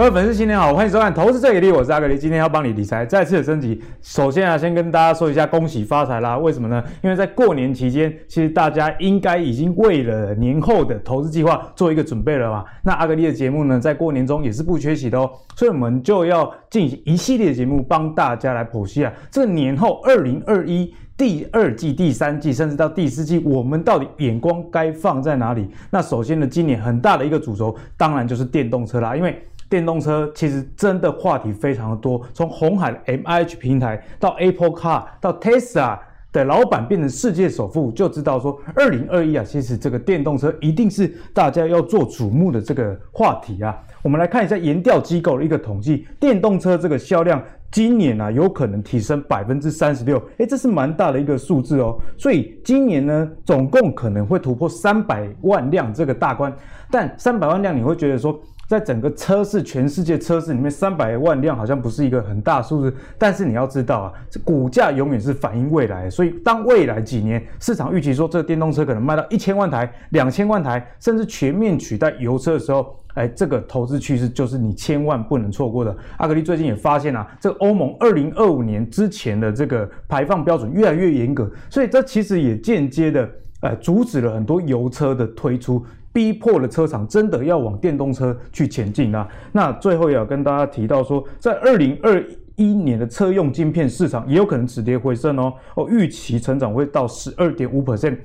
各位粉丝，新年好，欢迎收看《投资最给力》，我是阿格力，今天要帮你理财再次的升级。首先啊，先跟大家说一下恭喜发财啦！为什么呢？因为在过年期间，其实大家应该已经为了年后的投资计划做一个准备了嘛。那阿格力的节目呢，在过年中也是不缺席的哦，所以我们就要进行一系列节目，帮大家来剖析啊，这个年后二零二一。第二季、第三季，甚至到第四季，我们到底眼光该放在哪里？那首先呢，今年很大的一个主轴，当然就是电动车啦。因为电动车其实真的话题非常的多，从红海的 MIH 平台到 Apple Car 到 Tesla 的老板变成世界首富，就知道说，二零二一啊，其实这个电动车一定是大家要做瞩目的这个话题啊。我们来看一下研调机构的一个统计，电动车这个销量。今年啊，有可能提升百分之三十六，诶，这是蛮大的一个数字哦。所以今年呢，总共可能会突破三百万辆这个大关。但三百万辆，你会觉得说，在整个车市，全世界车市里面，三百万辆好像不是一个很大数字。但是你要知道啊，这股价永远是反映未来。所以当未来几年市场预期说这个电动车可能卖到一千万台、两千万台，甚至全面取代油车的时候，哎，这个投资趋势就是你千万不能错过的。阿格力最近也发现啊，这个欧盟二零二五年之前的这个排放标准越来越严格，所以这其实也间接的呃阻止了很多油车的推出，逼迫了车厂真的要往电动车去前进啊。那最后也要跟大家提到说，在二零二一年的车用晶片市场也有可能止跌回升哦，哦，预期成长会到十二点五 percent。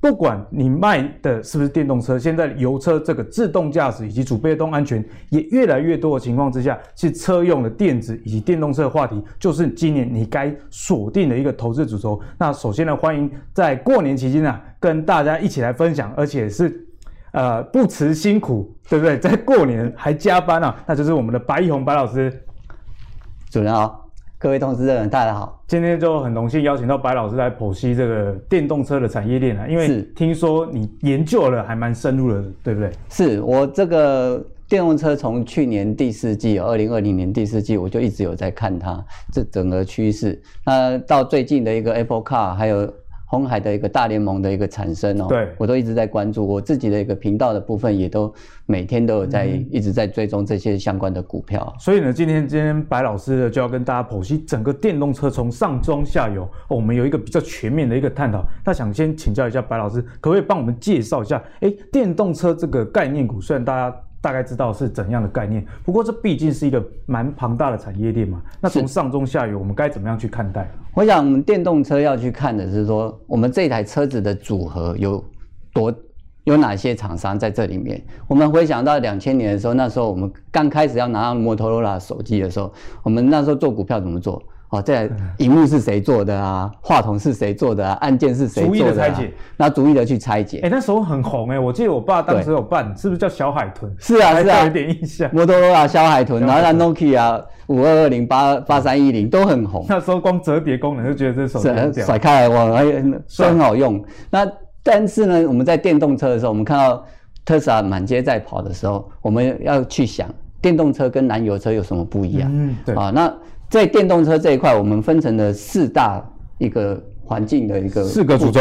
不管你卖的是不是电动车，现在油车这个自动驾驶以及主被动安全也越来越多的情况之下，是车用的电子以及电动车的话题，就是今年你该锁定的一个投资主轴。那首先呢，欢迎在过年期间呢，跟大家一起来分享，而且是呃不辞辛苦，对不对？在过年还加班啊，那就是我们的白一红白老师，主任好。各位投资人，大家好！今天就很荣幸邀请到白老师来剖析这个电动车的产业链啊，因为听说你研究了还蛮深入的，对不对？是我这个电动车从去年第四季，二零二零年第四季，我就一直有在看它这整个趋势。那到最近的一个 Apple Car，还有。鸿海的一个大联盟的一个产生哦，对，我都一直在关注，我自己的一个频道的部分也都每天都有在、嗯、一直在追踪这些相关的股票。所以呢，今天今天白老师呢就要跟大家剖析整个电动车从上中下游，哦，我们有一个比较全面的一个探讨。那想先请教一下白老师，可不可以帮我们介绍一下？哎，电动车这个概念股，虽然大家。大概知道是怎样的概念，不过这毕竟是一个蛮庞大的产业链嘛。那从上中下游，我们该怎么样去看待？我想，我们电动车要去看的是说，我们这台车子的组合有多有哪些厂商在这里面。我们回想到两千年的时候，那时候我们刚开始要拿到摩托罗拉手机的时候，我们那时候做股票怎么做？哦，这荧幕是谁做的啊？话筒是谁做的啊？按键是谁做的、啊？逐一的拆解，那逐一的去拆解。哎、欸，那时候很红哎、欸，我记得我爸当时有办，是不是叫小海豚？是啊，是啊，有点印象。摩托罗拉小海豚，然后那 Nokia 五二二零八八三一零都很红。那时候光折叠功能就觉得这手机很屌，甩开来哇，哎，都很好用。那但是呢，我们在电动车的时候，我们看到特斯拉满街在跑的时候，我们要去想电动车跟燃油车有什么不一样？嗯，对啊，那。在电动车这一块，我们分成了四大一个环境的一个四个主轴，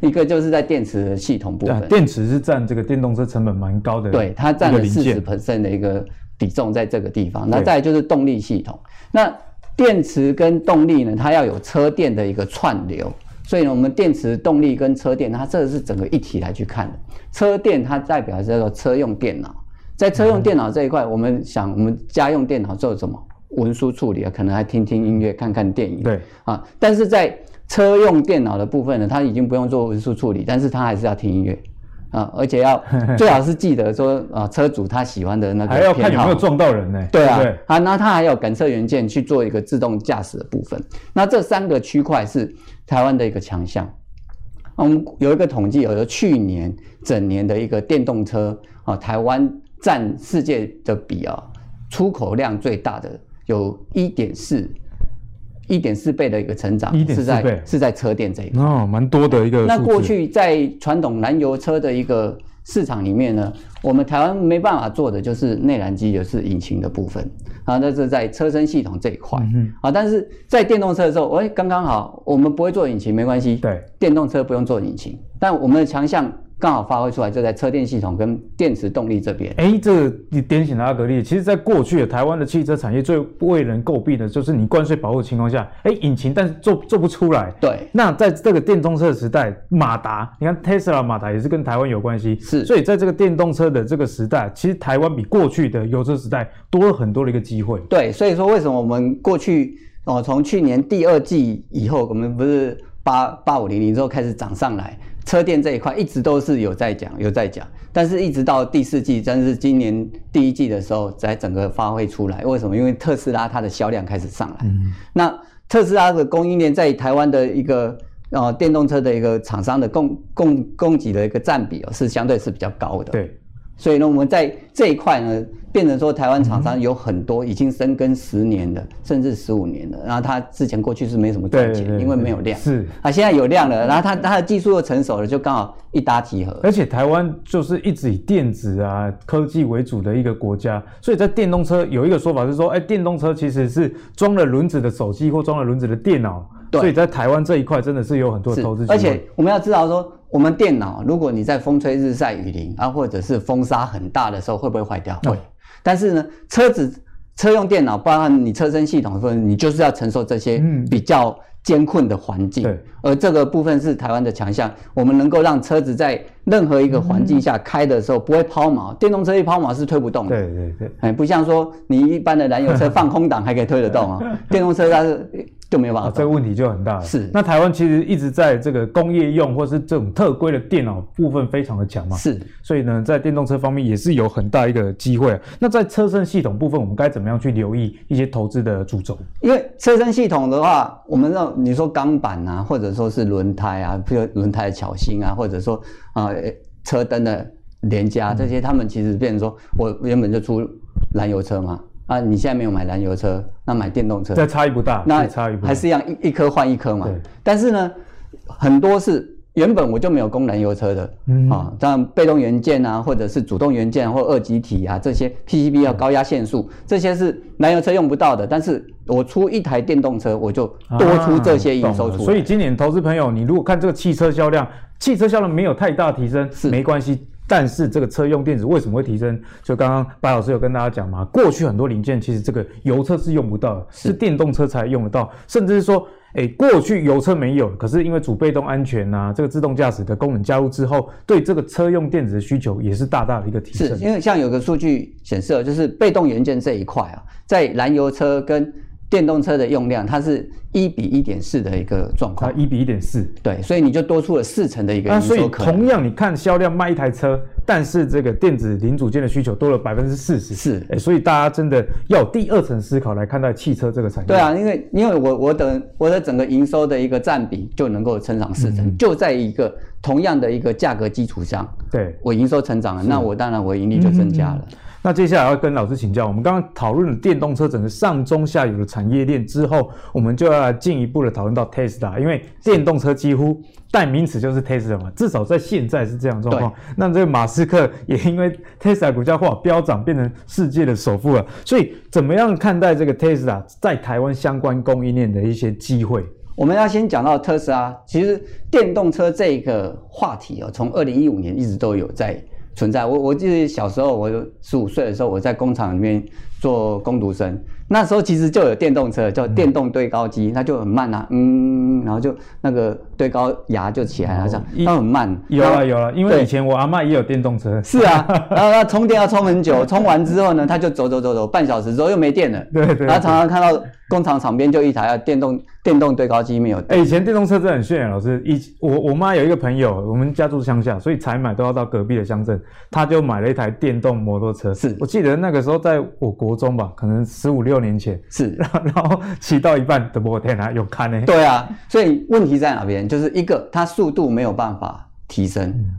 一个就是在电池的系统部分，电池是占这个电动车成本蛮高的，对，它占了四十 percent 的一个比重在这个地方。那再来就是动力系统，那电池跟动力呢，它要有车电的一个串流，所以呢，我们电池动力跟车电，它这个是整个一体来去看的。车电它代表叫做车用电脑，在车用电脑这一块，我们想我们家用电脑做什么？文书处理啊，可能还听听音乐、看看电影。对啊，但是在车用电脑的部分呢，它已经不用做文书处理，但是它还是要听音乐啊，而且要 最好是记得说啊，车主他喜欢的那个还要看有没有撞到人呢？对啊，啊，那它还有感测元件去做一个自动驾驶的部分。那这三个区块是台湾的一个强项。我们有一个统计，有个去年整年的一个电动车啊，台湾占世界的比啊，出口量最大的。有一点四，一点四倍的一个成长，是在是在车电这一块。哦，蛮多的一个。那过去在传统燃油车的一个市场里面呢，我们台湾没办法做的就是内燃机，就是引擎的部分。啊，那是在车身系统这一块。嗯啊，但是在电动车的时候，哎，刚刚好，我们不会做引擎没关系，对，电动车不用做引擎，但我们的强项刚好发挥出来，就在车电系统跟电池动力这边。哎、欸，这个你点醒了阿格力。其实，在过去台湾的汽车产业最为人诟病的就是你关税保护的情况下，哎、欸，引擎但是做做不出来。对。那在这个电动车的时代，马达，你看 Tesla 马达也是跟台湾有关系。是。所以在这个电动车的这个时代，其实台湾比过去的油车时代多了很多的一个机会。对，所以说为什么我们过去哦，从去年第二季以后，我们不是八八五零零之后开始涨上来。车电这一块一直都是有在讲，有在讲，但是一直到第四季，真是今年第一季的时候，才整个发挥出来。为什么？因为特斯拉它的销量开始上来。嗯、那特斯拉的供应链在台湾的一个呃电动车的一个厂商的供供供给的一个占比哦，是相对是比较高的。对。所以呢，我们在这一块呢，变成说台湾厂商有很多已经深耕十年的，嗯、甚至十五年的。然后他之前过去是没什么赚钱，因为没有量。是啊，现在有量了，然后他他的技术又成熟了，就刚好一搭即合。而且台湾就是一直以电子啊科技为主的一个国家，所以在电动车有一个说法是说，哎，电动车其实是装了轮子的手机或装了轮子的电脑。对。所以在台湾这一块真的是有很多投资。而且我们要知道说。我们电脑，如果你在风吹日晒雨淋啊，或者是风沙很大的时候，会不会坏掉？会。嗯。但是呢，车子车用电脑，包含你车身系统的部分，你就是要承受这些比较艰困的环境。对。而这个部分是台湾的强项，我们能够让车子在任何一个环境下开的时候不会抛锚。电动车一抛锚是推不动的。对对对。哎，不像说你一般的燃油车 放空档还可以推得动啊，电动车它是。就没有办法、哦，这个问题就很大了。是，那台湾其实一直在这个工业用或是这种特规的电脑部分非常的强嘛。是，所以呢，在电动车方面也是有很大一个机会。那在车身系统部分，我们该怎么样去留意一些投资的主轴？因为车身系统的话，我们让你说钢板啊，或者说是轮胎啊，比如轮胎的巧芯啊，或者说啊、呃、车灯的连加这些，他们其实变成说我原本就出燃油车嘛。啊，你现在没有买燃油车，那买电动车，这差异不大，那差异还是一样一一颗换一颗嘛。但是呢，很多是原本我就没有供燃油车的，嗯啊，像被动元件啊，或者是主动元件或二极体啊，这些 PCB 要高压线束，这些是燃油车用不到的。但是我出一台电动车，我就多出这些营收。所以今年投资朋友，你如果看这个汽车销量，汽车销量没有太大提升，是没关系。但是这个车用电子为什么会提升？就刚刚白老师有跟大家讲嘛，过去很多零件其实这个油车是用不到的，是电动车才用得到，甚至是说，哎，过去油车没有，可是因为主被动安全呐，这个自动驾驶的功能加入之后，对这个车用电子的需求也是大大的一个提升。是因为像有个数据显示，就是被动元件这一块啊，在燃油车跟电动车的用量，它是一比一点四的一个状况。一比一点四，对，所以你就多出了四成的一个营收可能。那所以同样，你看销量卖一台车，但是这个电子零组件的需求多了百分之四十。是，哎，所以大家真的要有第二层思考来看待汽车这个产业。对啊，因为因为我我的我的整个营收的一个占比就能够成长四成，嗯，就在一个同样的一个价格基础上，对，我营收成长了，那我当然我盈利就增加了。嗯嗯嗯那接下来要跟老师请教，我们刚刚讨论了电动车整个上中下游的产业链之后，我们就要来进一步的讨论到 Tesla，因为电动车几乎代名词就是 Tesla 嘛，至少在现在是这样状况。那这个马斯克也因为 Tesla 股价化飙涨，变成世界的首富了。所以怎么样看待这个 Tesla 在台湾相关供应链的一些机会？我们要先讲到特斯拉，其实电动车这个话题哦，从二零一五年一直都有在。存在我，我记得小时候，我十五岁的时候，我在工厂里面做工读生。那时候其实就有电动车，叫电动堆高机，它就很慢啊，嗯，然后就那个堆高牙就起来了，这样，它很慢。有了有了，因为以前我阿嬷也有电动车。是啊，然后它充电要充很久，充完之后呢，它就走走走走，半小时之后又没电了。对对。然后常常看到工厂厂边就一台电动电动堆高机没有。哎，以前电动车真的很炫，老师。以我我妈有一个朋友，我们家住乡下，所以采买都要到隔壁的乡镇，他就买了一台电动摩托车。是我记得那个时候在我国中吧，可能十五六。年前是，然后骑到一半的摩天啊，有看呢？对啊，所以问题在哪边？就是一个它速度没有办法提升，嗯、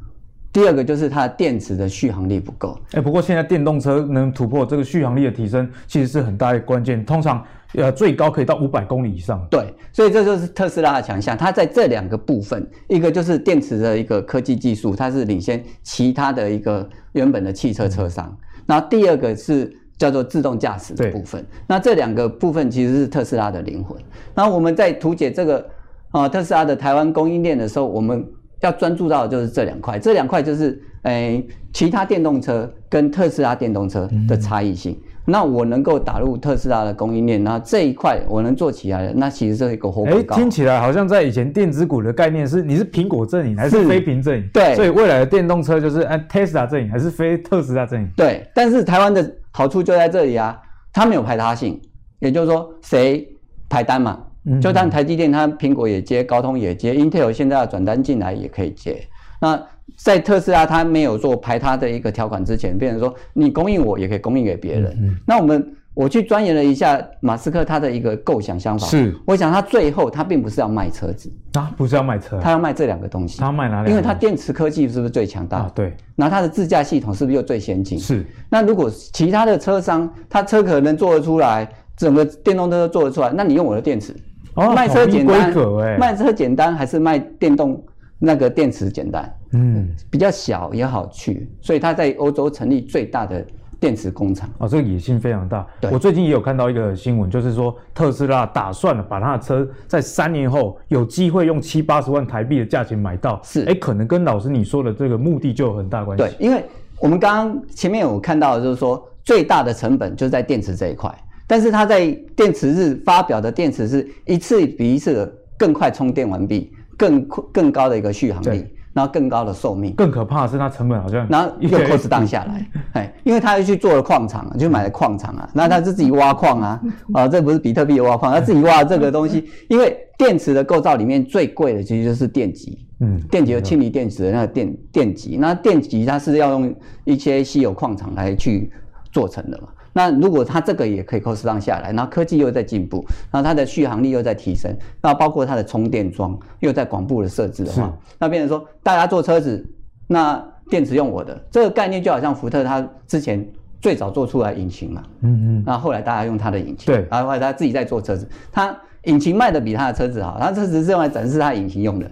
第二个就是它的电池的续航力不够。哎、欸，不过现在电动车能突破这个续航力的提升，其实是很大的关键。通常呃最高可以到五百公里以上。对，所以这就是特斯拉的强项。它在这两个部分，一个就是电池的一个科技技术，它是领先其他的一个原本的汽车车商。然、嗯、后第二个是。叫做自动驾驶的部分，那这两个部分其实是特斯拉的灵魂。那我们在图解这个啊特斯拉的台湾供应链的时候，我们要专注到的就是这两块，这两块就是诶、欸、其他电动车跟特斯拉电动车的差异性。嗯那我能够打入特斯拉的供应链，那这一块我能做起来的，那其实是一个活广告。哎，听起来好像在以前电子股的概念是，你是苹果阵营还是非苹阵营？对，所以未来的电动车就是按特斯拉阵营还是非特斯拉阵营？对，但是台湾的好处就在这里啊，它没有排他性，也就是说谁排单嘛，就当台积电它苹果也接，高通也接，Intel 现在要转单进来也可以接，那。在特斯拉，它没有做排他的一个条款之前，变成说你供应我也可以供应给别人。那我们我去钻研了一下马斯克他的一个构想想法，是我想他最后他并不是要卖车子啊，不是要卖车，他要卖这两个东西。他要卖哪里？因为他电池科技是不是最强大？啊，对。那他的自驾系统是不是又最先进？是。那如果其他的车商他车可能做得出来，整个电动车都做得出来，那你用我的电池，哦、卖车简单，卖车简单还是卖电动？那个电池简单，嗯，比较小也好去，所以他在欧洲成立最大的电池工厂。哦，这个野心非常大。对，我最近也有看到一个新闻，就是说特斯拉打算把他的车在三年后有机会用七八十万台币的价钱买到。是，哎，可能跟老师你说的这个目的就有很大关系。对，因为我们刚刚前面有看到就是说最大的成本就是在电池这一块，但是他在电池日发表的电池是一次比一次的更快充电完毕。更更高的一个续航力，然后更高的寿命。更可怕的是它成本好像，然后又 cost down 下来，哎，因为他又去做了矿场，就买了矿场啊，那他是自己挖矿啊，啊，这不是比特币挖矿，他自己挖这个东西。因为电池的构造里面最贵的其实就是电极，嗯，电极有氢锂电池的那个电电极，那电极它是要用一些稀有矿场来去做成的嘛。那如果它这个也可以 cost down 下来，然后科技又在进步，然后它的续航力又在提升，那包括它的充电桩又在广布的设置的话，那变成说大家坐车子，那电池用我的这个概念就好像福特它之前最早做出来引擎嘛，嗯嗯，那后来大家用它的引擎，对，然后后来他自己在做车子，他引擎卖的比他的车子好，他车子是用来展示他引擎用的。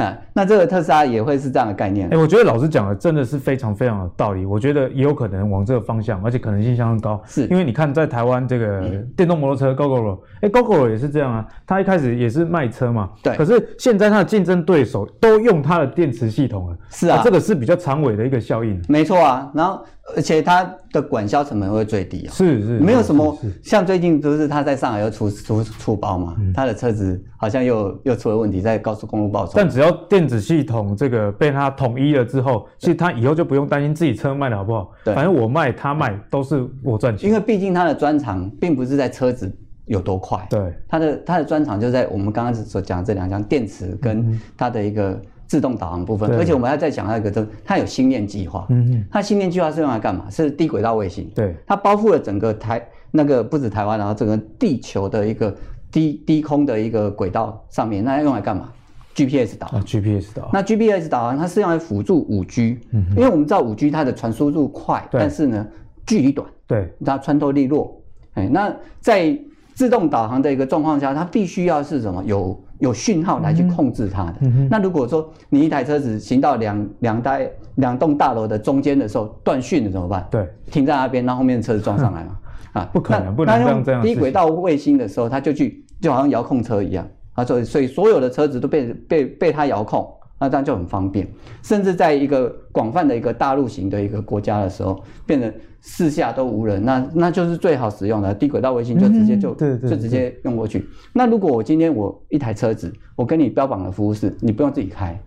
那这个特斯拉也会是这样的概念。哎、欸，我觉得老师讲的真的是非常非常有道理。我觉得也有可能往这个方向，而且可能性相当高。是，因为你看在台湾这个电动摩托车 Gogoro，哎，Gogoro 也是这样啊。它一开始也是卖车嘛。对。可是现在它的竞争对手都用它的电池系统了。是啊。这个是比较长尾的一个效应。没错啊。然后。而且它的管销成本会最低啊，是是，没有什么像最近都是他在上海又出出出包嘛，他的车子好像又又出了问题，在高速公路爆冲。但只要电子系统这个被他统一了之后，其实他以后就不用担心自己车卖的好不好，对，反正我卖他卖都是我赚钱。因为毕竟他的专长并不是在车子有多快，对，他的他的专长就在我们刚刚所讲的这两项电池跟他的一个。自动导航部分，而且我们要再讲那个，就它有星链计划。嗯嗯，它星链计划是用来干嘛？是低轨道卫星。对，它包覆了整个台那个不止台湾，然后整个地球的一个低低空的一个轨道上面，那要用来干嘛？GPS 导航。GPS 导航。那 GPS 导航它是用来辅助五 G，嗯，因为我们知道五 G 它的传输速度快，但是呢距离短，对，它穿透力弱。哎，那在自动导航的一个状况下，它必须要是什么有。有讯号来去控制它的。那如果说你一台车子行到两两台两栋大楼的中间的时候断讯了怎么办？对，停在那边，那后面的车子撞上来嘛？啊，不可能，不能这样这样。低轨道卫星的时候，它就去就好像遥控车一样啊，所以所以所有的车子都被被被它遥控。那这样就很方便，甚至在一个广泛的一个大陆型的一个国家的时候，变成四下都无人，那那就是最好使用的低轨道卫星，就直接就、嗯、就直接用过去。那如果我今天我一台车子，我跟你标榜的服务是，你不用自己开，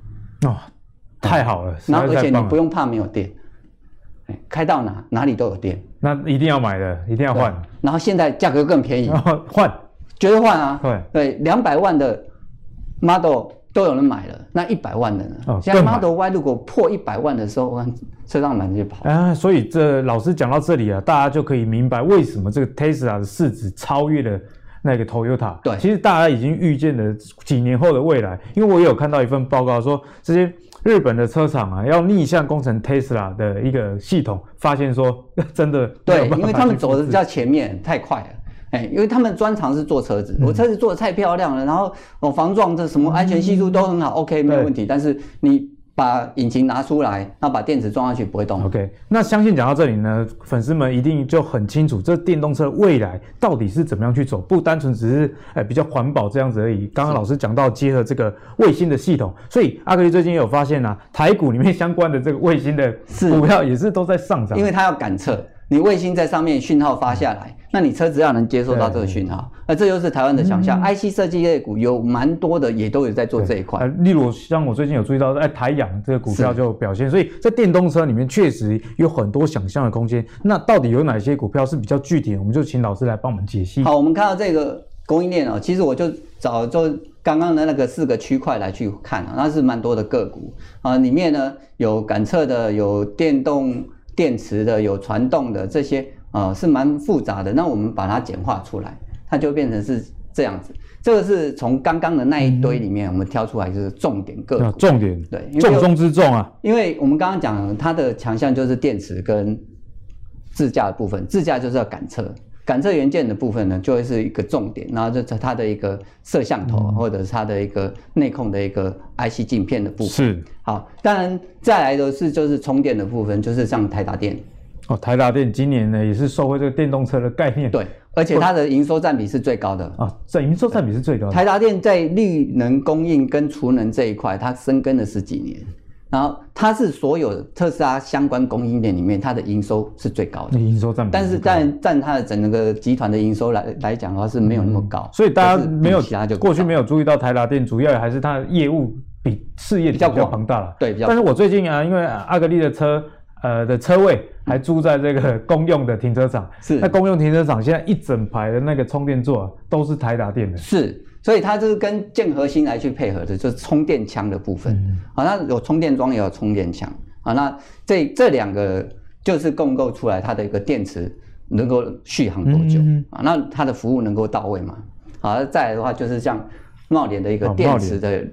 哦，太好了，然后而且你不用怕没有电，开到哪哪里都有电，那一定要买的，一定要换。然后现在价格更便宜，换，绝对换啊，对对，两百万的 Model。都有人买了，那一百万的呢？哦，现在 Model Y 如果破一百万的时候，车上满街跑。啊，所以这老师讲到这里啊，大家就可以明白为什么这个 Tesla 的市值超越了那个 Toyota。对，其实大家已经预见了几年后的未来，因为我也有看到一份报告说，这些日本的车厂啊，要逆向工程 Tesla 的一个系统，发现说 真的对，因为他们走的比较前面，太快了。哎，因为他们专长是做车子，我车子做的太漂亮了，然后我防撞这什么安全系数都很好，OK 没有问题。但是你把引擎拿出来，然后把电池装上去，不会动。OK，那相信讲到这里呢，粉丝们一定就很清楚，这电动车未来到底是怎么样去走，不单纯只是哎比较环保这样子而已。刚刚老师讲到结合这个卫星的系统，所以阿格力最近也有发现啊，台股里面相关的这个卫星的股票也是都在上涨，因为它要感测。你卫星在上面讯号发下来，那你车子要能接受到这个讯号，那这就是台湾的强项。嗯、IC 设计类股有蛮多的，也都有在做这一块。呃，例如像我最近有注意到，哎，台阳这个股票就表现，所以在电动车里面确实有很多想象的空间。那到底有哪些股票是比较具体的？我们就请老师来帮我们解析。好，我们看到这个供应链哦，其实我就找就刚刚的那个四个区块来去看啊，那是蛮多的个股啊，里面呢有感测的，有电动电池的，有传动的这些。啊、呃，是蛮复杂的。那我们把它简化出来，它就变成是这样子。这个是从刚刚的那一堆里面，我们挑出来就是重点个重点对，重中之重啊。因为我们刚刚讲它的强项就是电池跟自驾的部分，自驾就是要感测，感测元件的部分呢就会是一个重点。然后就它的一个摄像头，嗯、或者是它的一个内控的一个 IC 镜片的部分。是。好，当然再来的是就是充电的部分，就是像台达电。哦，台达电今年呢也是受惠这个电动车的概念，对，而且它的营收占比是最高的啊，在营收占比是最高的。台达电在绿能供应跟储能这一块，它深耕了十几年，然后它是所有特斯拉相关供应链里面，它的营收是最高的。营收占比，但是占占它的整个集团的营收来来讲的话是没有那么高，所以大家没有其他就过去没有注意到台达电，主要还是它的业务比事业比较庞大了。对，比较。但是我最近啊，因为阿格力的车。呃的车位还租在这个公用的停车场，是那公用停车场现在一整排的那个充电座、啊、都是台达电的，是，所以它就是跟建核心来去配合的，就是充电枪的部分，嗯、啊，那有充电桩也有充电枪，啊，那这这两个就是共构出来它的一个电池能够续航多久、嗯、啊，那它的服务能够到位吗，好，再来的话就是像茂联的一个电池的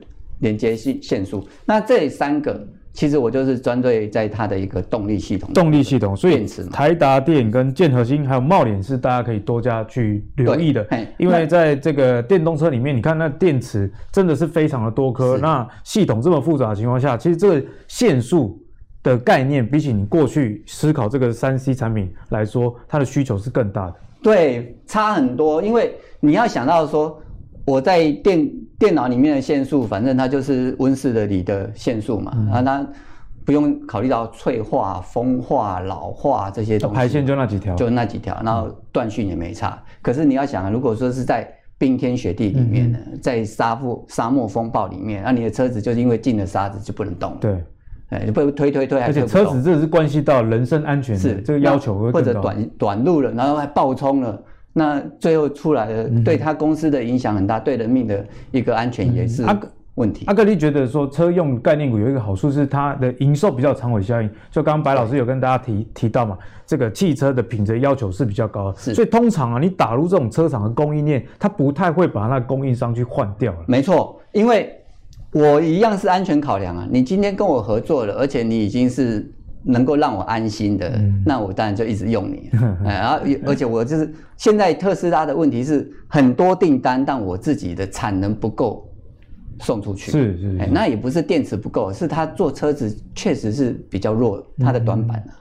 连接线线束，那这三个。其实我就是专对在它的一个动力系统，动力系统，所以台达电跟建和兴还有茂联是大家可以多加去留意的，因为在这个电动车里面，你看那电池真的是非常的多颗，那系统这么复杂的情况下，其实这个线束的概念比起你过去思考这个三 C 产品来说，它的需求是更大的，对，差很多，因为你要想到说我在电。电脑里面的线束，反正它就是温室的里的线束嘛，啊、嗯，它不用考虑到脆化、风化、老化这些东西，排线就那几条，就那几条，然后断讯也没差。嗯、可是你要想，如果说是在冰天雪地里面呢，嗯、在沙漠沙漠风暴里面，那、啊、你的车子就是因为进了沙子就不能动了。对，哎，你不推推推，而且车子这是关系到人身安全的，是这个要求会或者短短路了，然后还爆冲了。那最后出来的，对他公司的影响很大，对人命的一个安全也是问题。阿格力觉得说，车用概念股有一个好处是它的营收比较长尾效应。就刚刚白老师有跟大家提提到嘛，这个汽车的品质要求是比较高的，所以通常啊，你打入这种车厂的供应链，它不太会把那供应商去换掉了。没错，因为我一样是安全考量啊。你今天跟我合作了，而且你已经是。能够让我安心的，嗯、那我当然就一直用你。哎，然后而且我就是现在特斯拉的问题是很多订单，但我自己的产能不够送出去。是是，是、哎，那也不是电池不够，是它做车子确实是比较弱，它的短板啊。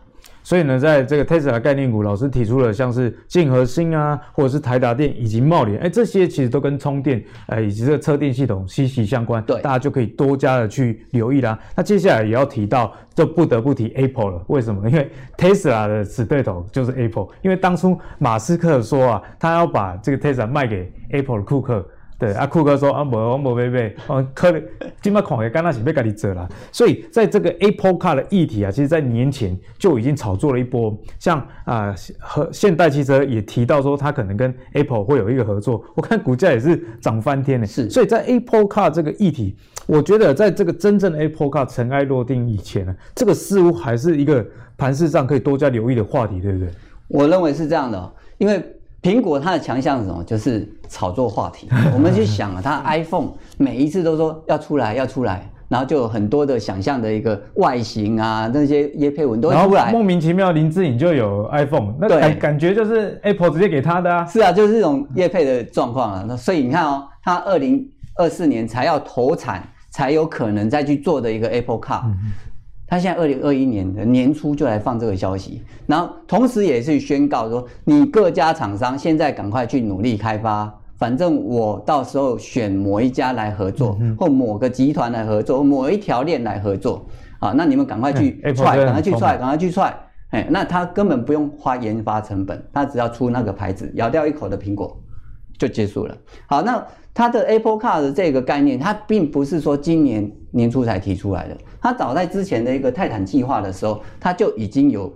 嗯所以呢，在这个 Tesla 概念股，老师提出了像是建和兴啊，或者是台达电以及茂联，哎，这些其实都跟充电，哎，以及这个车电系统息息相关。对，大家就可以多加的去留意啦。那接下来也要提到，就不得不提 Apple 了。为什么？因为 Tesla 的死对头就是 Apple。因为当初马斯克说啊，他要把这个 Tesla 卖给 Apple 的库克。对，啊，酷哥说啊，我我没买买，哦，可能今麦看也刚那是被家己做啦。所以在这个 Apple Car 的议题啊，其实在年前就已经炒作了一波。像啊，和现代汽车也提到说，它可能跟 Apple 会有一个合作。我看股价也是涨翻天的。是，所以在 Apple Car 这个议题，我觉得在这个真正的 Apple Car 尘埃落定以前呢，这个似乎还是一个盘势上可以多加留意的话题，对不对？我认为是这样的，因为。苹果它的强项是什么？就是炒作话题。我们去想啊，它 iPhone 每一次都说要出来，要出来，然后就有很多的想象的一个外形啊，那些叶配文都会出来。莫名其妙，林志颖就有 iPhone，那感感觉就是 Apple 直接给他的啊。是啊，就是这种业配的状况啊。那所以你看哦，它二零二四年才要投产。才有可能再去做的一个 Apple Car。嗯他现在二零二一年的年初就来放这个消息，然后同时也是宣告说，你各家厂商现在赶快去努力开发，反正我到时候选某一家来合作，或某个集团来合作，某一条链来合作，啊，那你们赶快去踹，赶快去踹，赶快去踹，哎，那他根本不用花研发成本，他只要出那个牌子，咬掉一口的苹果就结束了。好，那。它的 Apple Car 的这个概念，它并不是说今年年初才提出来的，它早在之前的一个泰坦计划的时候，它就已经有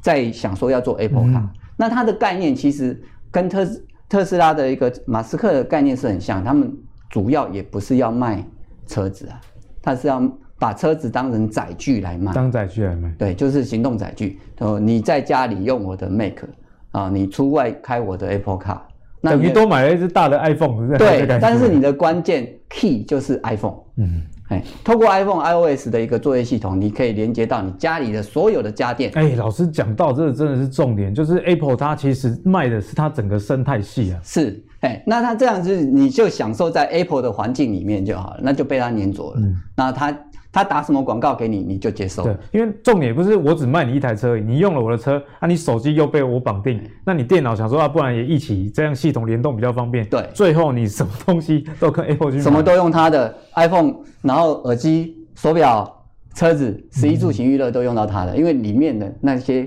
在想说要做 Apple Car。嗯。那它的概念其实跟特特斯拉的一个马斯克的概念是很像，他们主要也不是要卖车子啊，他是要把车子当成载具来卖，当载具来卖。对，就是行动载具。哦，你在家里用我的 Mac 啊，你出外开我的 Apple Car。等于多买了一只大的 iPhone，是不是？对，但是你的关键 key 就是 iPhone。嗯，哎，透过 iPhone iOS 的一个作业系统，你可以连接到你家里的所有的家电。哎，老师讲到这个真的是重点，就是 Apple 它其实卖的是它整个生态系啊。是，哎，那它这样子你就享受在 Apple 的环境里面就好了，那就被它黏着了。嗯，那它。他打什么广告给你，你就接受。对，因为重点不是我只卖你一台车而已，你用了我的车，啊，你手机又被我绑定，那你电脑想说啊，不然也一起这样系统联动比较方便。对，最后你什么东西都跟 Apple 去买，什么都用它的 iPhone，然后耳机、手表、车子、十一住行娱乐都用到它的，嗯，因为里面的那些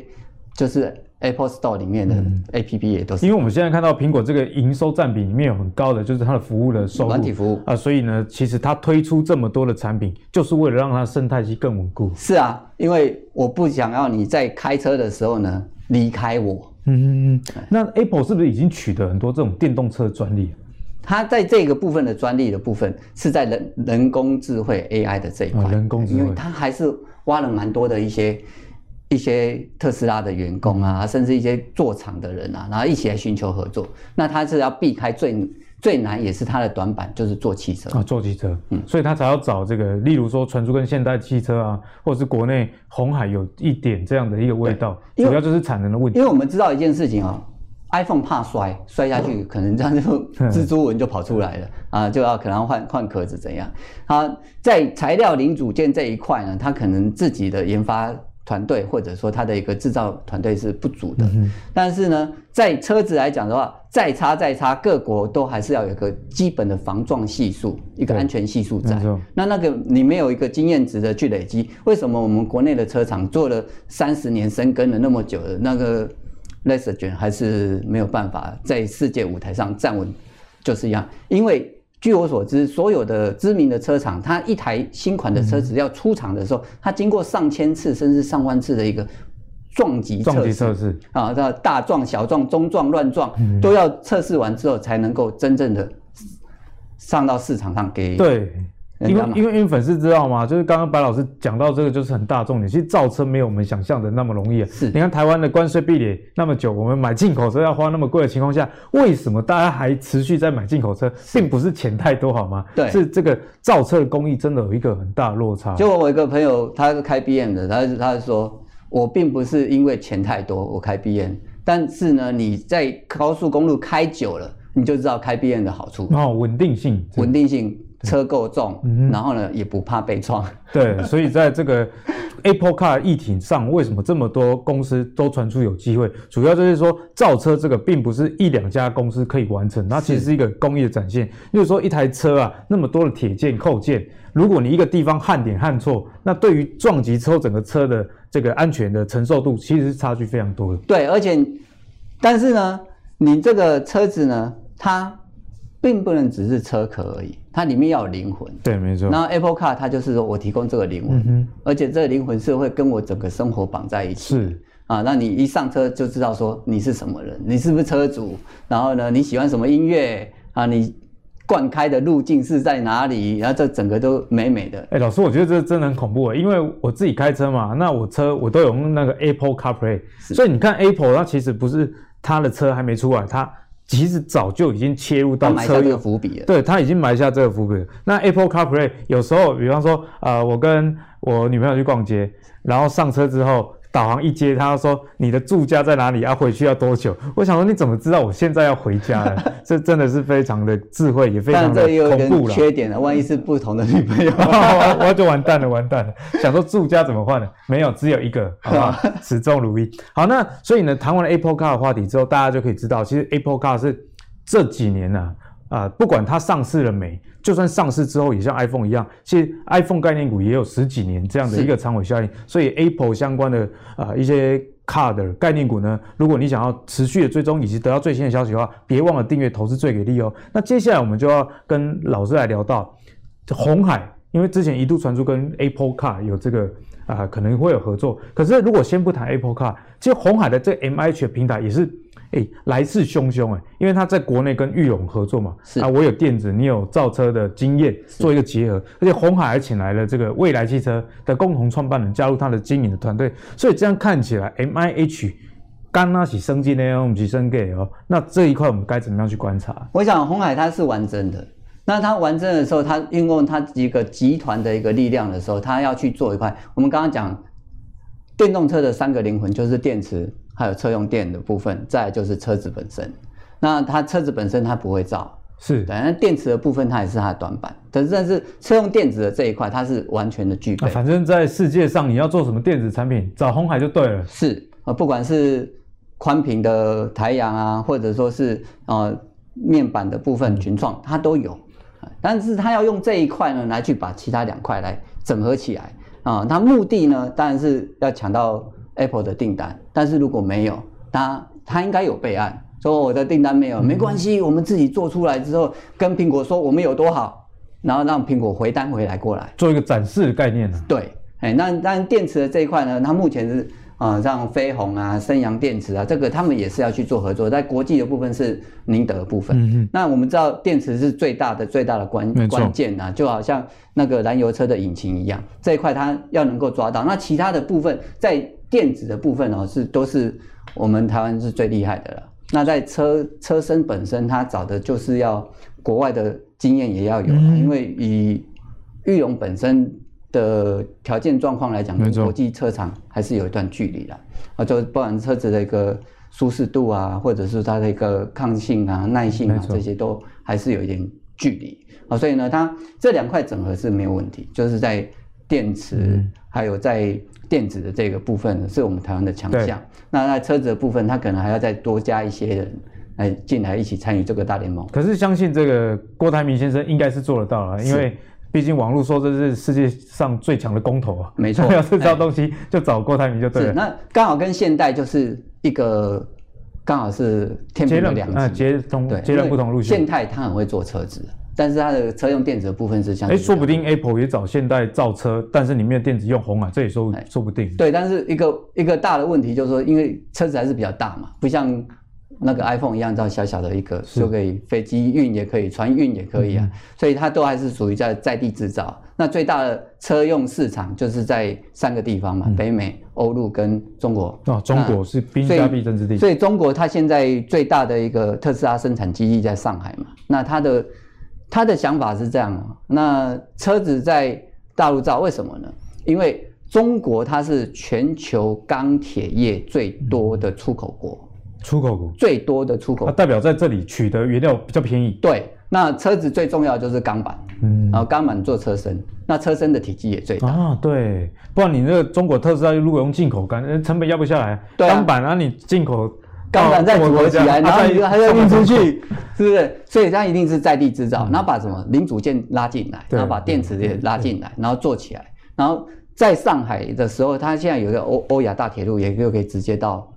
就是。Apple Store 里面的 APP 也都是，因为我们现在看到苹果这个营收占比里面有很高的，就是它的服务的收入，软体服务啊，所以呢，其实它推出这么多的产品，就是为了让它生态系更稳固。是啊，因为我不想要你在开车的时候呢离开我。嗯。那 Apple 是不是已经取得很多这种电动车专利？它在这个部分的专利的部分是在人人工智慧 AI 的这一块，人工智慧，因为它还是挖了蛮多的一些。一些特斯拉的员工啊，甚至一些做厂的人啊，然后一起来寻求合作。那他是要避开最最难也是他的短板，就是做汽车啊，做汽车。嗯，所以他才要找这个，例如说传出跟现代汽车啊，或者是国内红海有一点这样的一个味道，主要就是产能的问题。因为我们知道一件事情啊，iPhone 怕摔，摔下去可能这样就蜘蛛纹就跑出来了啊，就要可能换换壳子怎样？他在材料零组件这一块呢，他可能自己的研发。团队或者说它的一个制造团队是不足的，嗯，但是呢，在车子来讲的话，再差再差，各国都还是要有一个基本的防撞系数，一个安全系数在。那那个你没有一个经验值的去累积，为什么我们国内的车厂做了三十年深耕了那么久的那个 Lexigen 还是没有办法在世界舞台上站稳？就是一样，因为。据我所知，所有的知名的车厂，它一台新款的车子要出厂的时候，嗯、它经过上千次甚至上万次的一个撞击测试啊，叫大撞、小撞、中撞、乱撞，都要测试完之后才能够真正的上到市场上给对。因为因为因为粉丝知道吗？就是刚刚白老师讲到这个，就是很大重点。其实造车没有我们想象的那么容易啊。是，你看台湾的关税壁垒那么久，我们买进口车要花那么贵的情况下，为什么大家还持续在买进口车？并不是钱太多好吗？对，是这个造车的工艺真的有一个很大的落差。就我一个朋友，他是开 BM 的，他他是说，我并不是因为钱太多我开 BM，但是呢，你在高速公路开久了，你就知道开 BM 的好处哦，稳定性，稳定性。车够重，然后呢，也不怕被撞。对，所以在这个 Apple Car 议题上，为什么这么多公司都传出有机会？主要就是说，造车这个并不是一两家公司可以完成，它其实是一个工艺的展现。就是说，一台车啊，那么多的铁件扣件，如果你一个地方焊点焊错，那对于撞击之后整个车的这个安全的承受度，其实是差距非常多的。对，而且，但是呢，你这个车子呢，它。并不能只是车壳而已，它里面要有灵魂。对，没错。然后 Apple Car 它就是说我提供这个灵魂，嗯，而且这个灵魂是会跟我整个生活绑在一起。是啊，那你一上车就知道说你是什么人，你是不是车主？然后呢，你喜欢什么音乐啊？你灌开的路径是在哪里？然后这整个都美美的。哎，老师，我觉得这真的很恐怖，因为我自己开车嘛，那我车我都有用那个 Apple CarPlay，所以你看 Apple 它其实不是它的车还没出来，它。其实早就已经切入到车，这个伏笔了。对，他已经埋下这个伏笔了。那 Apple CarPlay 有时候，比方说，呃，我跟我女朋友去逛街，然后上车之后导航一接，他说你的住家在哪里？要、啊、回去要多久？我想说你怎么知道我现在要回家了？这真的是非常的智慧，也非常的恐怖了。缺点了，万一是不同的女朋友，我就完蛋了，完蛋了。想说住家怎么换呢？没有，只有一个，好吧？始终如一。好，那所以呢，谈完了 Apple Car 的话题之后，大家就可以知道，其实 Apple Car 是这几年呢、啊。啊、呃，不管它上市了没，就算上市之后，也像 iPhone 一样，其实 iPhone 概念股也有十几年这样的一个长尾效应。所以 Apple 相关的啊、呃、一些 Car 的概念股呢，如果你想要持续的追踪以及得到最新的消息的话，别忘了订阅投资最给力哦。那接下来我们就要跟老师来聊到红海，因为之前一度传出跟 Apple Car 有这个啊、呃、可能会有合作，可是如果先不谈 Apple Car，其实红海的这 MIH 的平台也是。哎、欸，来势汹汹哎，因为他在国内跟裕隆合作嘛，是啊，我有电子，你有造车的经验，做一个结合，而且红海还请来了这个未来汽车的共同创办人加入他的经营的团队，所以这样看起来，M I H 刚那起升级呢，我们提升给哦，那这一块我们该怎么样去观察？我想红海它是完整的，那它完整的时候，它运用它一个集团的一个力量的时候，它要去做一块，我们刚刚讲电动车的三个灵魂就是电池。还有车用电的部分，再来就是车子本身。那它车子本身它不会造，是，对。那电池的部分它也是它的短板。但是但是车用电子的这一块，它是完全的具备。反正，在世界上你要做什么电子产品，找红海就对了。是啊，不管是宽屏的台阳啊，或者说是呃面板的部分群创，它都有。但是它要用这一块呢，来去把其他两块来整合起来啊。它目的呢，当然是要抢到。Apple 的订单，但是如果没有，他他应该有备案，说我的订单没有，没关系，我们自己做出来之后，跟苹果说我们有多好，然后让苹果回单回来过来，做一个展示的概念呢。对，哎，那但电池的这一块呢，它目前是。啊，像飞鸿啊、升阳电池啊，这个他们也是要去做合作。在国际的部分是宁德的部分。嗯嗯。那我们知道电池是最大的、最大的关关键啊，就好像那个燃油车的引擎一样，这一块它要能够抓到。那其他的部分在电子的部分哦，是都是我们台湾是最厉害的了。那在车车身本身，它找的就是要国外的经验也要有，嗯、因为以裕隆本身。的条件状况来讲，跟国际车厂还是有一段距离的啊，就包含车子的一个舒适度啊，或者是它的一个抗性啊、耐性啊，这些都还是有一点距离啊。所以呢，它这两块整合是没有问题，就是在电池还有在电子的这个部分是我们台湾的强项。那在车子的部分，它可能还要再多加一些人来进来一起参与这个大联盟。可是相信这个郭台铭先生应该是做得到了，因为。毕竟网络说这是世界上最强的公投啊，没错，要是这东西就找郭台铭就对了。那刚好跟现代就是一个刚好是天平的两极，截同对，截然不同路线。现代他很会做车子，但是它的车用电子的部分是像哎，说不定 Apple 也找现代造车，但是里面的电子用鸿海，这也说说不定。对，但是一个一个大的问题就是说，因为车子还是比较大嘛，不像。那个 iPhone 一样，这样小小的一个就可以飞机运也可以，船运也可以啊，嗯、所以它都还是属于在在地制造。那最大的车用市场就是在三个地方嘛，嗯、北美、欧陆跟中国。啊，中国是兵家必争之地。所以中国它现在最大的一个特斯拉生产基地在上海嘛。那它的它的想法是这样啊，那车子在大陆造，为什么呢？因为中国它是全球钢铁业最多的出口国。嗯出口国最多的出口，它代表在这里取得原料比较便宜。对，那车子最重要的就是钢板，嗯，然后钢板做车身，那车身的体积也最大啊。对，不然你那个中国特斯拉如果用进口钢，成本压不下来。钢、啊、板啊，你进口钢板再组合起来，然后你还要运出去，是不是？所以它一定是在地制造，嗯、然后把什么零组件拉进来，然后把电池也拉进来，然后做起来。然后在上海的时候，它现在有一个欧欧亚大铁路，也就可以直接到。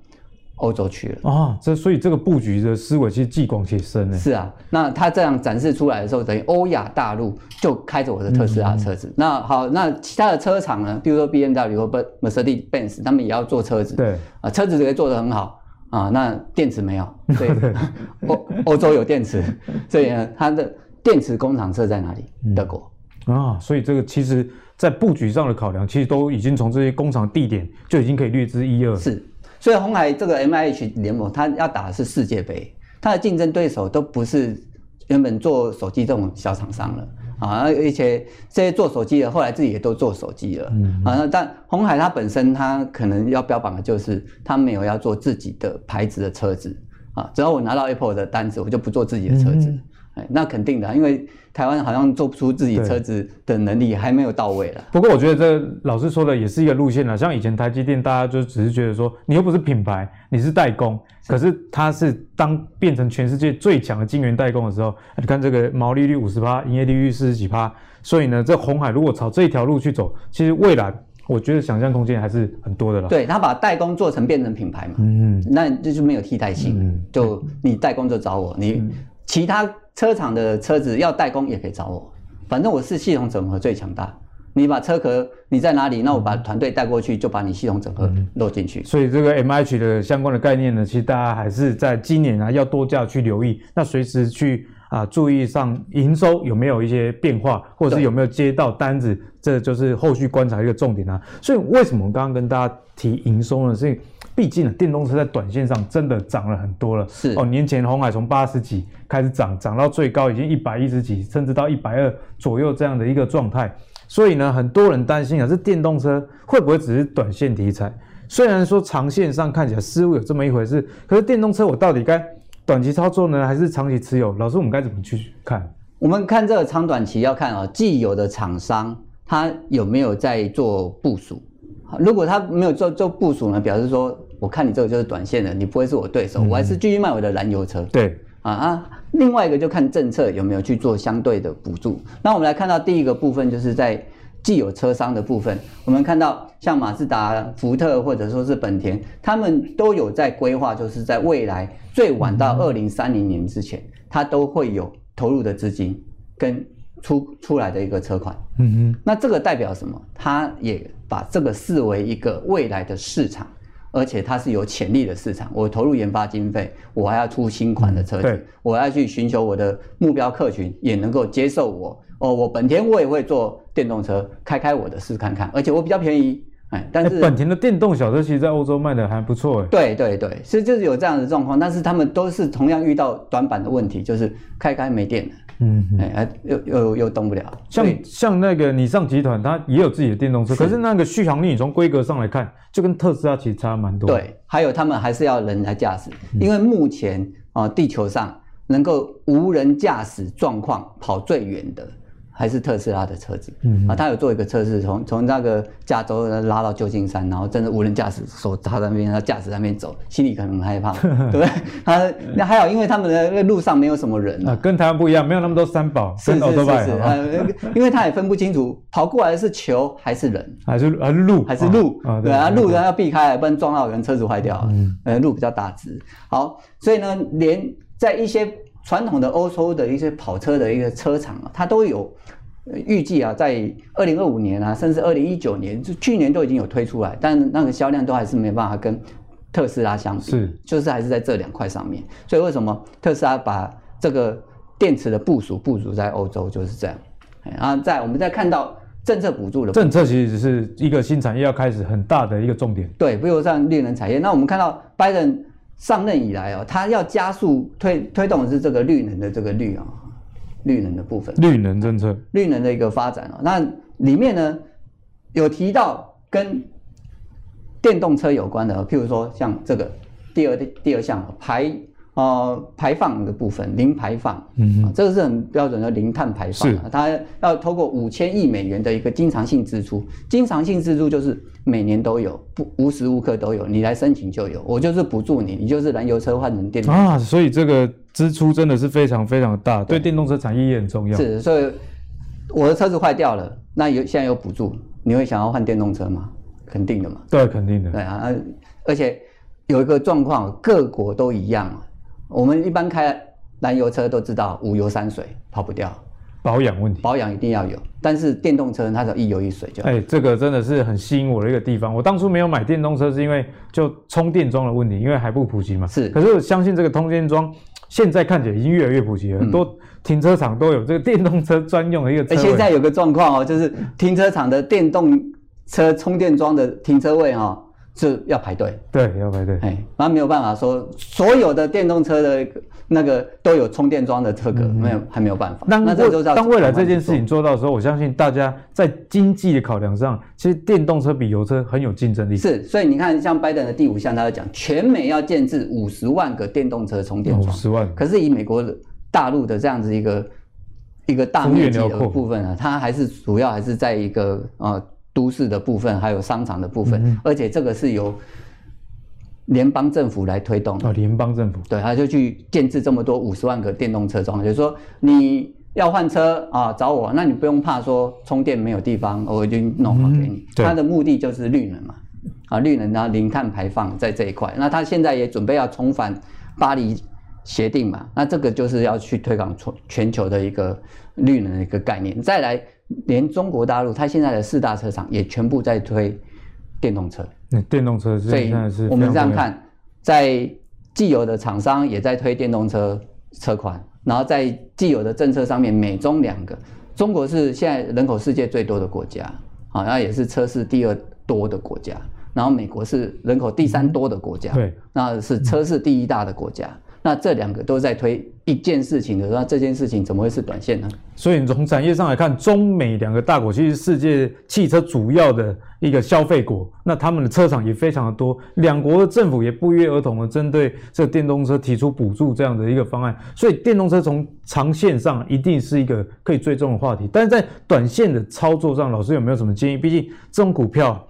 欧洲去了啊，这所以这个布局的思维其实既广且深呢。是啊，那它这样展示出来的时候，等于欧亚大陆就开着我的特斯拉车子。嗯、那好，那其他的车厂呢？比如说 B M W 或 Mercedes Benz，他们也要做车子。对啊，车子可以做得很好啊，那电池没有，所以欧欧洲有电池，所以呢，它的电池工厂设在哪里？嗯、德国啊，所以这个其实在布局上的考量，其实都已经从这些工厂地点就已经可以略知一二。是。所以红海这个 M I H 联盟，它要打的是世界杯，它的竞争对手都不是原本做手机这种小厂商了，啊，而且这些做手机的后来自己也都做手机了，嗯啊，但红海它本身它可能要标榜的就是它没有要做自己的牌子的车子啊，只要我拿到 Apple 的单子，我就不做自己的车子。嗯那肯定的，因为台湾好像做不出自己车子的能力还没有到位了。不过我觉得这老师说的也是一个路线了。像以前台积电，大家就只是觉得说，你又不是品牌，你是代工。是，可是它是当变成全世界最强的晶圆代工的时候，你看这个毛利率五十趴，营业利率四十几趴。所以呢，这红海如果朝这一条路去走，其实未来我觉得想象空间还是很多的了。对，他把代工做成变成品牌嘛，嗯，那这就没有替代性。嗯，就你代工就找我，你其他。车厂的车子要代工也可以找我，反正我是系统整合最强大。你把车壳你在哪里，那我把团队带过去，就把你系统整合漏进去。所以这个 MH 的相关的概念呢，其实大家还是在今年啊要多加去留意，那随时去啊注意上营收有没有一些变化，或者是有没有接到单子，这就是后续观察一个重点啊。所以为什么我刚刚跟大家提营收呢？是。毕竟呢电动车在短线上真的涨了很多了。是哦，年前红海从八十几开始涨，涨到最高已经一百一十几，甚至到一百二左右这样的一个状态。所以呢，很多人担心啊，这电动车会不会只是短线题材？虽然说长线上看起来似乎有这么一回事，可是电动车我到底该短期操作呢，还是长期持有？老师，我们该怎么去看？我们看这个长短期要看啊，既有的厂商他有没有在做部署？如果他没有做做部署呢，表示说。我看你这个就是短线的，你不会是我对手，嗯、我还是继续卖我的燃油车。对啊啊，另外一个就看政策有没有去做相对的补助。那我们来看到第一个部分，就是在既有车商的部分，我们看到像马自达、福特或者说是本田，他们都有在规划，就是在未来最晚到二零三零年之前，它都会有投入的资金跟出出来的一个车款。嗯哼，那这个代表什么？它也把这个视为一个未来的市场。而且它是有潜力的市场，我投入研发经费，我还要出新款的车子，嗯、我要去寻求我的目标客群也能够接受我。哦，我本田我也会做电动车，开开我的试看看，而且我比较便宜，哎，但是、欸、本田的电动小车其实在欧洲卖的还不错，哎，对对对，所以就是有这样的状况，但是他们都是同样遇到短板的问题，就是开开没电了。嗯，哎，又又又动不了。像像那个你上集团，它也有自己的电动车，是可是那个续航力，你从规格上来看，就跟特斯拉其实差蛮多。对，还有他们还是要人来驾驶，嗯、因为目前啊、呃，地球上能够无人驾驶状况跑最远的。还是特斯拉的车子，嗯，啊，他有做一个测试，从从那个加州拉到旧金山，然后真的无人驾驶，手插在那边，他驾驶在那边走，心里可能很害怕，对不对？他那还好，因为他们的路上没有什么人啊，跟台湾不一样，没有那么多三宝，是是是是，啊，因为他也分不清楚跑过来的是球还是人，还是还是路还是路，对啊，路要避开，不然撞到人车子坏掉，嗯，呃，路比较大只，好，所以呢，连在一些传统的欧洲的一些跑车的一个车厂啊，它都有。预计啊，在二零二五年啊，甚至二零一九年，就去年都已经有推出来，但那个销量都还是没办法跟特斯拉相比，是，就是还是在这两块上面。所以为什么特斯拉把这个电池的部署部署在欧洲就是这样？然后在我们再看到政策补助的政策，其实是一个新产业要开始很大的一个重点。对，比如像绿能产业，那我们看到拜登上任以来哦，他要加速推推动的是这个绿能的这个绿啊。绿能的部分，绿能政策，绿能的一个发展哦，那里面呢有提到跟电动车有关的，譬如说像这个第二第二项排呃排放的部分，零排放，嗯哼，这个是很标准的零碳排放，是它要透过五千亿美元的一个经常性支出，经常性支出就是每年都有，不无时无刻都有，你来申请就有，我就是补助你，你就是燃油车换成电动车啊，所以这个。支出真的是非常非常大，对电动车产业也很重要。是，所以我的车子坏掉了，那有现在有补助，你会想要换电动车吗？肯定的嘛。对，肯定的。对啊，而且有一个状况，各国都一样。我们一般开燃油车都知道五油三水跑不掉。保养问题，保养一定要有，但是电动车它只要一油一水就。哎、欸，这个真的是很吸引我的一个地方。我当初没有买电动车，是因为就充电桩的问题，因为还不普及嘛。是，可是我相信这个充电桩现在看起来已经越来越普及了，嗯、很多停车场都有这个电动车专用的一个现在有个状况哦，就是停车场的电动车充电桩的停车位哈、哦，是要排队，对，要排队。哎，那没有办法说所有的电动车的那个都有充电桩的车格，没有，还没有办法。那当未来这件事情做到的时候，我相信大家在经济的考量上，其实电动车比油车很有竞争力。是，所以你看，像拜登的第五项，他就讲全美要建置五十万个电动车充电桩，五十万。可是以美国大陆的这样子一个一个大面积的部分啊，它还是主要还是在一个呃。都市的部分，还有商场的部分，嗯、而且这个是由联邦政府来推动的。哦，联邦政府对，他就去建置这么多五十万个电动车桩，就是说你要换车啊，找我，那你不用怕说充电没有地方，我已经弄好给你。他、嗯、的目的就是绿能嘛，啊，绿能啊，零碳排放在这一块。那他现在也准备要重返巴黎协定嘛，那这个就是要去推广全全球的一个绿能的一个概念。再来。连中国大陆，它现在的四大车厂也全部在推电动车。嗯，电动车是，所以我们这样看，在既有的厂商也在推电动车车款，然后在既有的政策上面，美中两个，中国是现在人口世界最多的国家，好，然后也是车市第二多的国家，然后美国是人口第三多的国家，对，那是车市第一大的国家。那这两个都在推一件事情的，那这件事情怎么会是短线呢？所以你从产业上来看，中美两个大国其实世界汽车主要的一个消费国，那他们的车厂也非常的多，两国的政府也不约而同的针对这电动车提出补助这样的一个方案，所以电动车从长线上一定是一个可以追踪的话题，但是在短线的操作上，老师有没有什么建议？毕竟这种股票。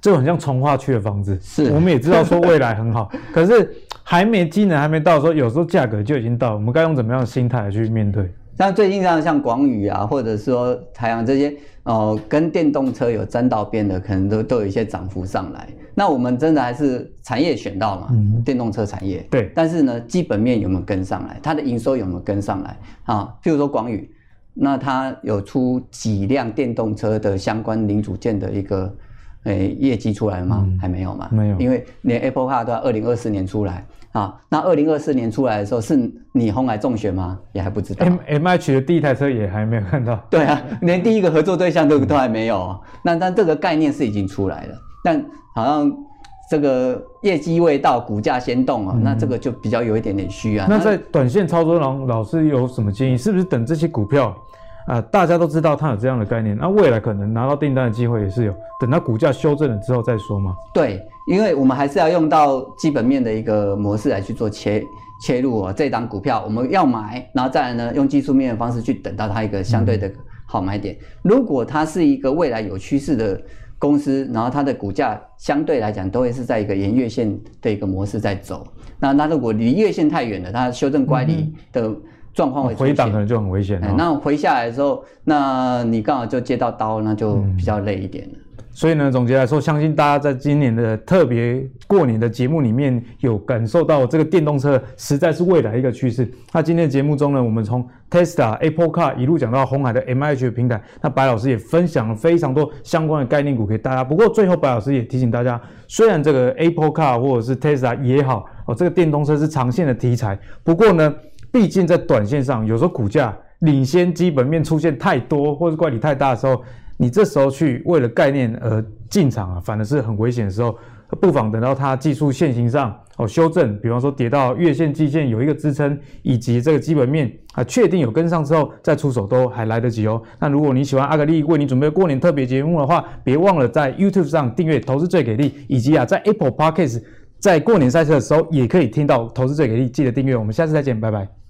就很像从化区的房子，是我们也知道说未来很好，可是还没机能还没到的时候，有时候价格就已经到了，我们该用怎么样的心态去面对？像最近像像广宇啊，或者说台阳这些，哦、呃，跟电动车有沾到边的，可能都都有一些涨幅上来。那我们真的还是产业选到嘛？嗯，电动车产业对，但是呢，基本面有没有跟上来？它的营收有没有跟上来？啊，譬如说广宇，那它有出几辆电动车的相关零组件的一个。诶，业绩出来了吗？嗯、还没有嘛？没有，因为连 Apple Car 都要二零二四年出来啊。那二零二四年出来的时候，是你红海中选吗？也还不知道。M M H 的第一台车也还没有看到。对啊，连第一个合作对象都都还没有。那但这个概念是已经出来了，但好像这个业绩未到，股价先动啊、嗯。那这个就比较有一点点虚啊。那在短线操作上，老师有什么建议？是不是等这些股票？啊、呃，大家都知道它有这样的概念，那未来可能拿到订单的机会也是有，等它股价修正了之后再说嘛。对，因为我们还是要用到基本面的一个模式来去做切切入啊、哦。这档股票我们要买，然后再来呢，用技术面的方式去等到它一个相对的好买点。嗯、如果它是一个未来有趋势的公司，然后它的股价相对来讲都会是在一个沿月线的一个模式在走。那它如果离月线太远了，它修正乖离的。嗯状况会回档可能就很危险、欸。那回下来的时候，那你刚好就接到刀，那就比较累一点了。嗯、所以呢，总结来说，相信大家在今年的特别过年的节目里面有感受到这个电动车实在是未来一个趋势。那今天的节目中呢，我们从 Tesla、Apple Car 一路讲到红海的 MIH 平台，那白老师也分享了非常多相关的概念股给大家。不过最后，白老师也提醒大家，虽然这个 Apple Car 或者是 Tesla 也好，哦，这个电动车是长线的题材，不过呢。毕竟在短线上，有时候股价领先基本面出现太多，或是乖离太大的时候，你这时候去为了概念而进场啊，反而是很危险的时候。不妨等到它技术线型上哦修正，比方说跌到月线、季线有一个支撑，以及这个基本面啊确定有跟上之后再出手都还来得及哦。那如果你喜欢阿格力为你准备过年特别节目的话，别忘了在 YouTube 上订阅“投资最给力”，以及啊在 Apple Podcast 在过年赛车的时候也可以听到“投资最给力”，记得订阅。我们下次再见，拜拜。